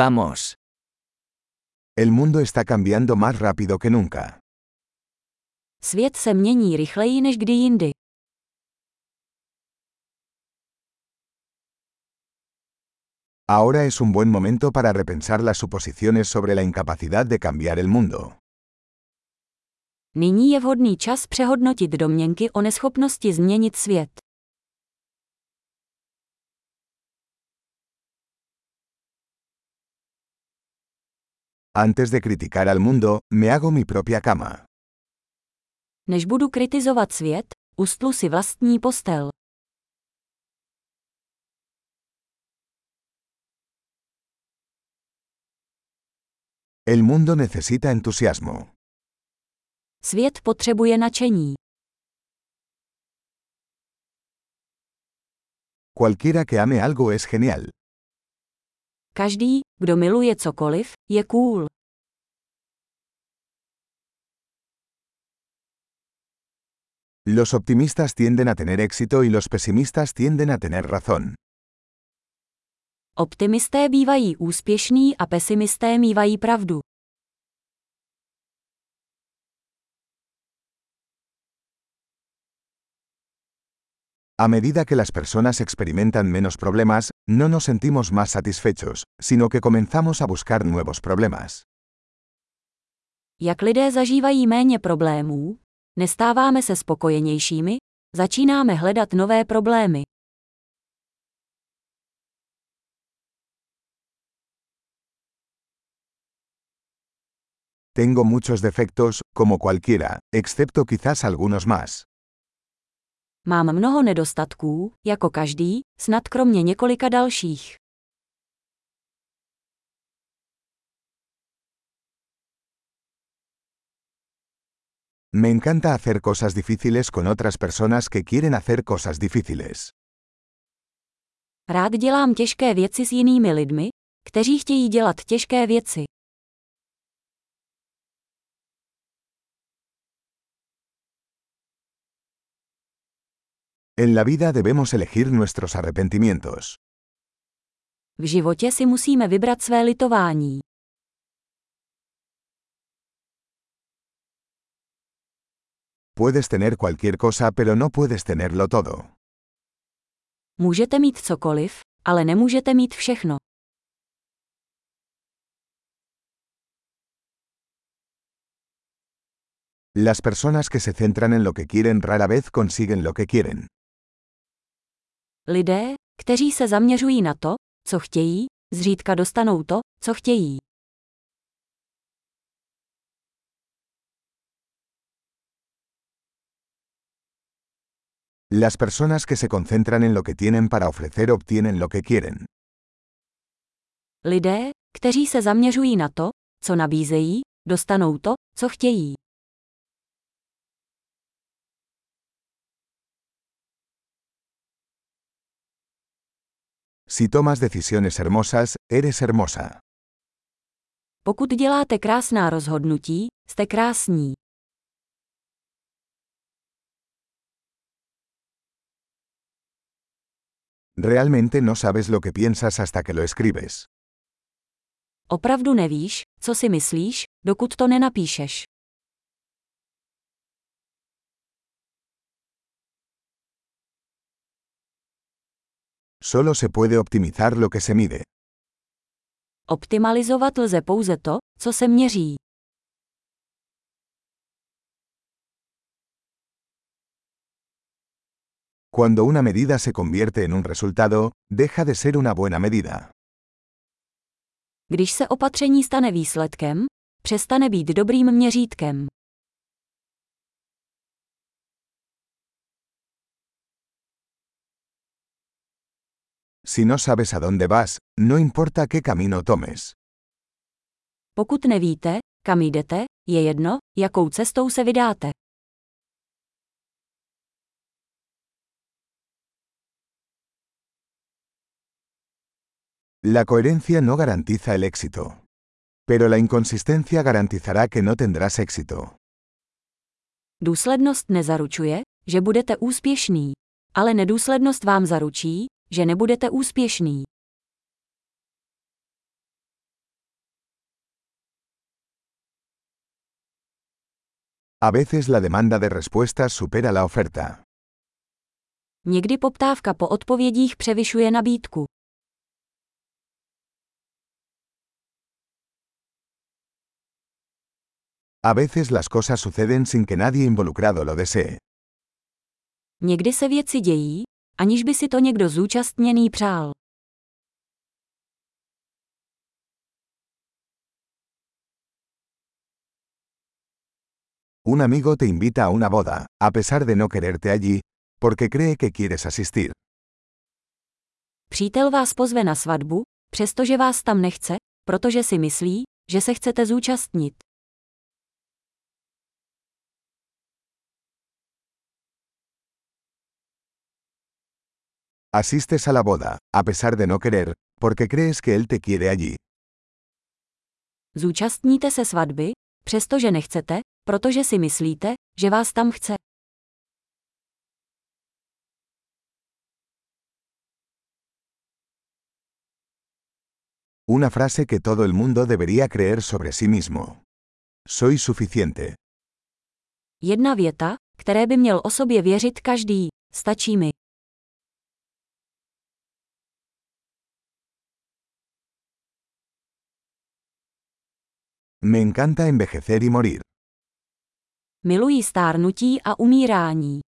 Vamos. El mundo está cambiando más rápido que nunca. Svět se mění rychleji než kdy jindy. Ahora es un buen momento para repensar las suposiciones sobre la incapacidad de cambiar el mundo. Nyní je vhodný čas přehodnotit domněnky o neschopnosti změnit svět. Antes de criticar al mundo, me hago mi propia cama. Než budu kritizovat svět, ustlu si vlastní postel. El mundo necesita entusiasmo. Svět potřebuje nadšení. Cualquiera que ame algo es genial. Každý, kdo miluje cokoliv, je cool. Los optimistas tienden a tener éxito y los pesimistas tienden a tener razón. Optimisté bývají úspěšní a pesimisté mývají pravdu. A medida que las personas experimentan menos problemas, no nos sentimos más satisfechos, sino que comenzamos a buscar nuevos problemas. Jak lidé zažívají méně problémů, nestáváme se spokojenějšími, začínáme hledat nové problémy. Tengo muchos defectos, como cualquiera, excepto quizás algunos más. Mám mnoho nedostatků, jako každý, snad kromě několika dalších. Me encanta hacer cosas difíciles con otras personas que quieren hacer cosas difíciles. Rád dělám těžké věci s jinými lidmi, kteří chtějí dělat těžké věci. En la vida debemos elegir nuestros arrepentimientos. V životě si musíme vybrat své litování. Puedes tener cualquier cosa pero no puedes tenerlo todo. Můžete mít cokoliv, ale nemůžete mít všechno. Las personas que se centran en lo que quieren rara vez consiguen lo que quieren. Lidé, kteří se zaměřují na to, co chtějí, zřídka dostanou to, co chtějí. Las personas que se concentran en lo que tienen para ofrecer obtienen lo que quieren. Lidé, kteří se zaměřují na to, co nabízejí, dostanou to, co chtějí. Si tomas decisiones hermosas, eres hermosa. Pokud děláte krásná rozhodnutí, jste krásní. Realmente no sabes lo que piensas hasta que lo escribes. Opravdu nevíš, co si myslíš, dokud to nenapíšeš. Solo se puede optimizar lo que se mide. Optimalizovat lze pouze to, co se měří. Cuando una medida se convierte en un resultado, deja de ser una buena medida. Když se opatření stane výsledkem, přestane být dobrým měřítkem. Si no sabes a dónde vas, no importa qué camino tomes. Pokud nevíte, kam jdete, je jedno, jakou cestou se vydáte. La coherencia no garantiza el éxito. Pero la inconsistencia garantizará que no tendrás éxito. Důslednost nezaručuje, že budete úspěšný, ale nedůslednost vám zaručí, že nebudete úspěšný. A veces la demanda de respuestas supera la oferta. Někdy poptávka po odpovědích převyšuje nabídku. A veces las cosas suceden sin que nadie involucrado lo desee. Někdy se věci dějí, aniž by si to někdo zúčastněný přál. Un amigo te invita a una boda, a pesar de no quererte allí, porque cree que quieres asistir. Přítel vás pozve na svatbu, přestože vás tam nechce, protože si myslí, že se chcete zúčastnit. Asistes a la boda, a pesar de no querer, porque crees que él te quiere allí. Zúčastníte se svatby, přestože nechcete, protože si myslíte, že vás tam chce. Una frase que todo el mundo debería creer sobre sí mismo. Soy suficiente. Jedna věta, které by měl o sobě věřit každý. Stačí mi. Me encanta envejecer y morir. Miluji stárnutí a umírání.